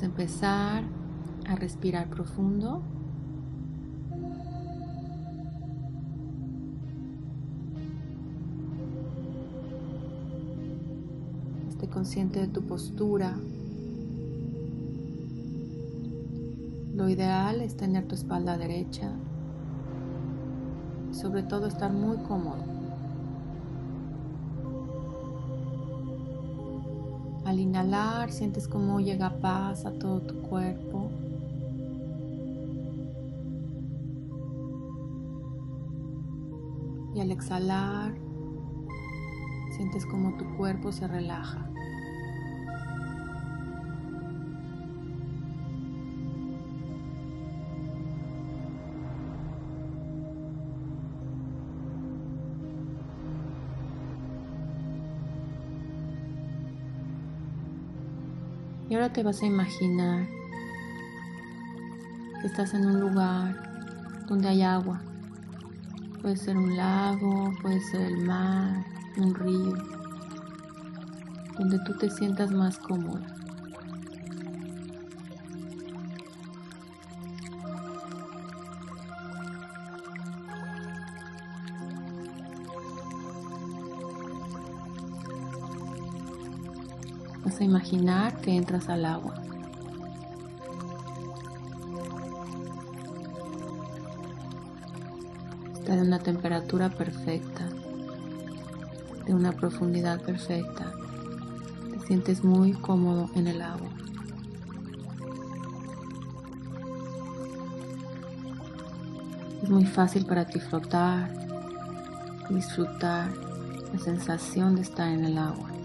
Empezar a respirar profundo. Esté consciente de tu postura. Lo ideal es tener tu espalda derecha. Sobre todo estar muy cómodo. Al inhalar sientes cómo llega paz a todo tu cuerpo. Y al exhalar sientes como tu cuerpo se relaja. Ahora te vas a imaginar que estás en un lugar donde hay agua. Puede ser un lago, puede ser el mar, un río, donde tú te sientas más cómoda. A imaginar que entras al agua. Está de una temperatura perfecta, de una profundidad perfecta. Te sientes muy cómodo en el agua. Es muy fácil para ti flotar, disfrutar la sensación de estar en el agua.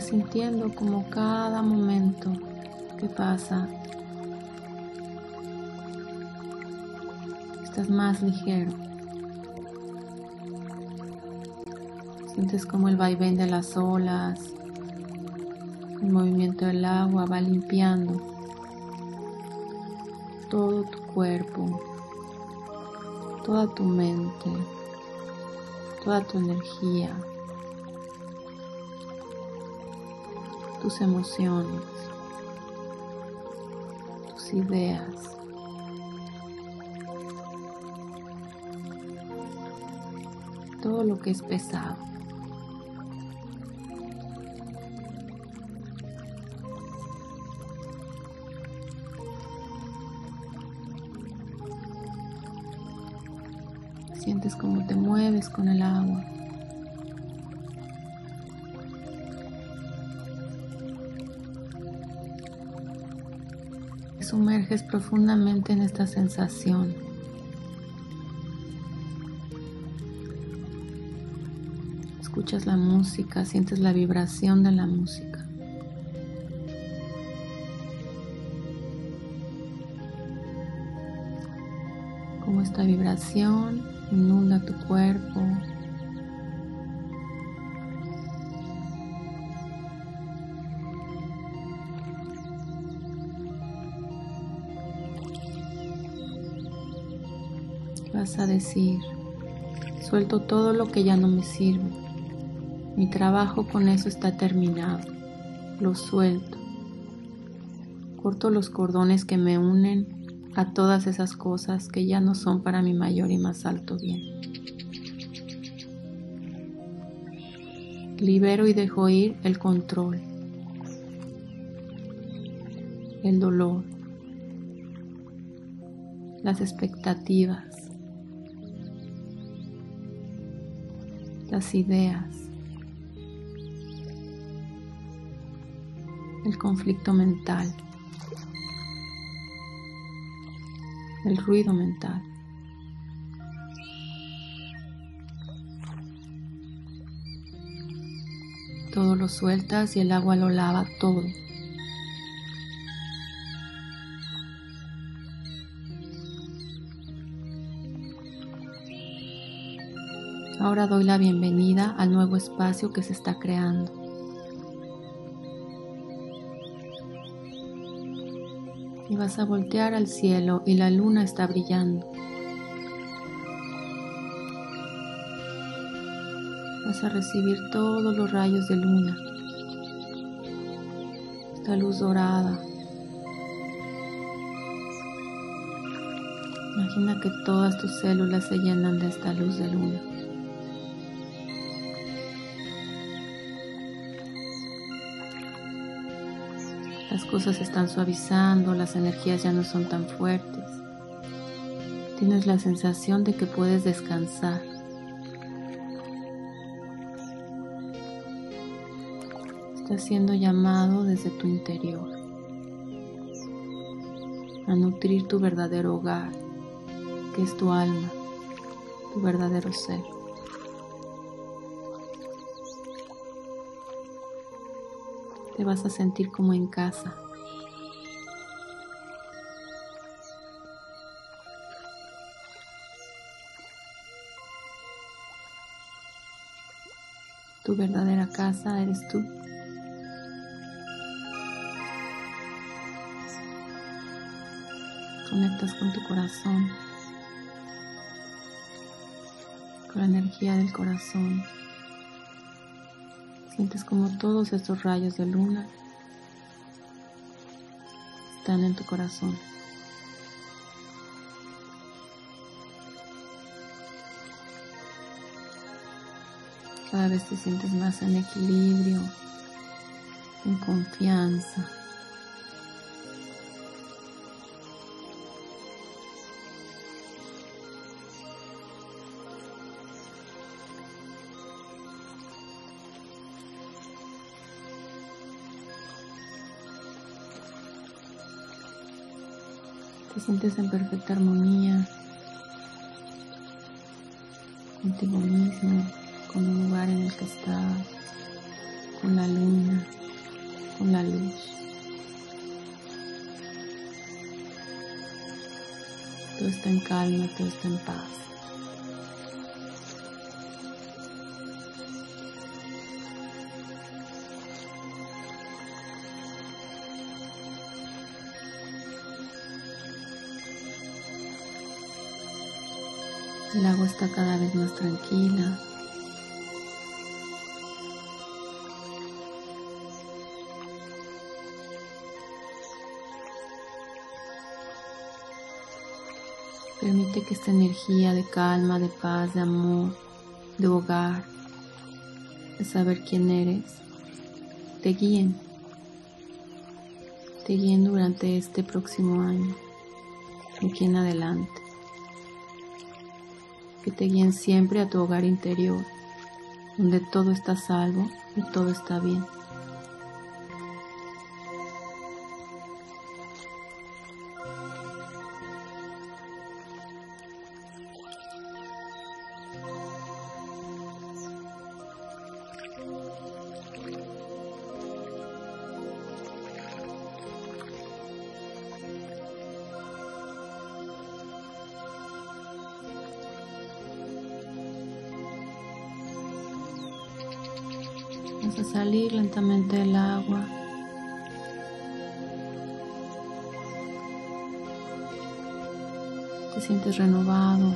Sintiendo como cada momento que pasa estás más ligero. Sientes como el vaivén de las olas, el movimiento del agua va limpiando todo tu cuerpo, toda tu mente, toda tu energía. Tus emociones, tus ideas. Todo lo que es pesado. Sientes como te mueves con el agua. Sumerges profundamente en esta sensación. Escuchas la música, sientes la vibración de la música. Como esta vibración inunda tu cuerpo, vas a decir, suelto todo lo que ya no me sirve. Mi trabajo con eso está terminado. Lo suelto. Corto los cordones que me unen a todas esas cosas que ya no son para mi mayor y más alto bien. Libero y dejo ir el control, el dolor, las expectativas, las ideas, el conflicto mental, el ruido mental. Todo lo sueltas y el agua lo lava todo. Ahora doy la bienvenida al nuevo espacio que se está creando. Y vas a voltear al cielo y la luna está brillando. Vas a recibir todos los rayos de luna. Esta luz dorada. Imagina que todas tus células se llenan de esta luz de luna. Las cosas se están suavizando, las energías ya no son tan fuertes. Tienes la sensación de que puedes descansar. Estás siendo llamado desde tu interior a nutrir tu verdadero hogar, que es tu alma, tu verdadero ser. Te vas a sentir como en casa. Tu verdadera casa eres tú. Conectas con tu corazón, con la energía del corazón. Sientes como todos estos rayos de luna están en tu corazón. Cada vez te sientes más en equilibrio, en confianza. Te sientes en perfecta armonía contigo mismo, con el lugar en el que estás, con la luna, con la luz. Todo está en calma, todo está en paz. El agua está cada vez más tranquila. Permite que esta energía de calma, de paz, de amor, de hogar, de saber quién eres, te guíen. Te guíen durante este próximo año, de aquí en adelante que te guíen siempre a tu hogar interior, donde todo está salvo y todo está bien. Vas a salir lentamente del agua. Te sientes renovado.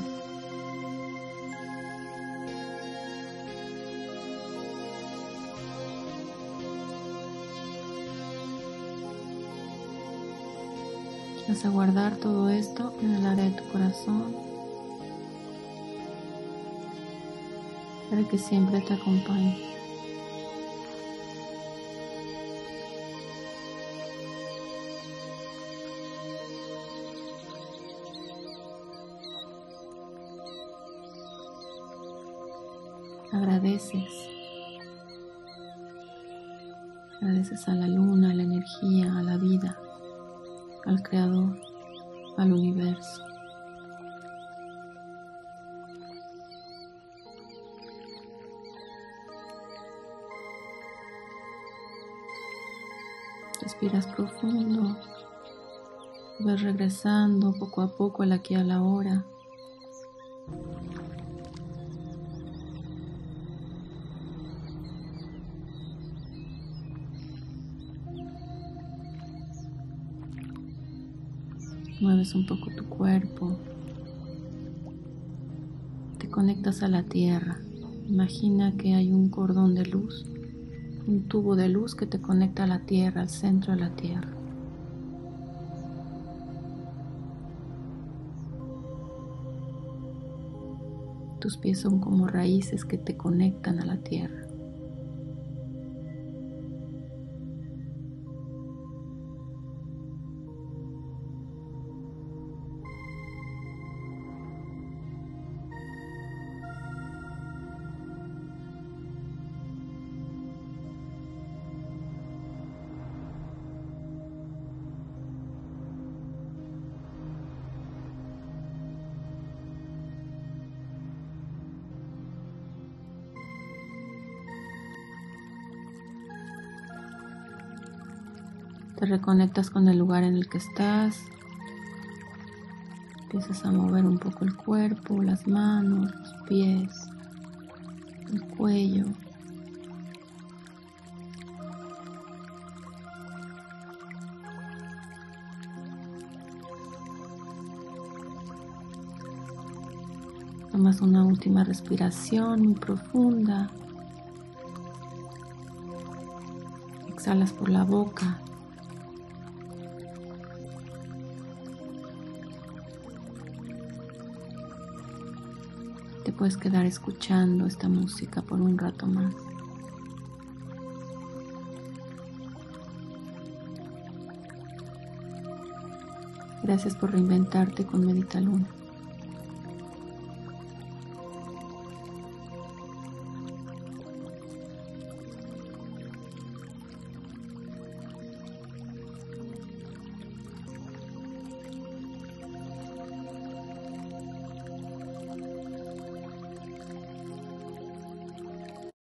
Vas a guardar todo esto en el área de tu corazón para que siempre te acompañe. Vida, al Creador, al universo. Respiras profundo, vas regresando poco a poco al aquí a la hora. Mueves un poco tu cuerpo. Te conectas a la tierra. Imagina que hay un cordón de luz, un tubo de luz que te conecta a la tierra, al centro de la tierra. Tus pies son como raíces que te conectan a la tierra. Te reconectas con el lugar en el que estás. Empiezas a mover un poco el cuerpo, las manos, los pies, el cuello. Tomas una última respiración muy profunda. Exhalas por la boca. Puedes quedar escuchando esta música por un rato más. Gracias por reinventarte con Medita Luna.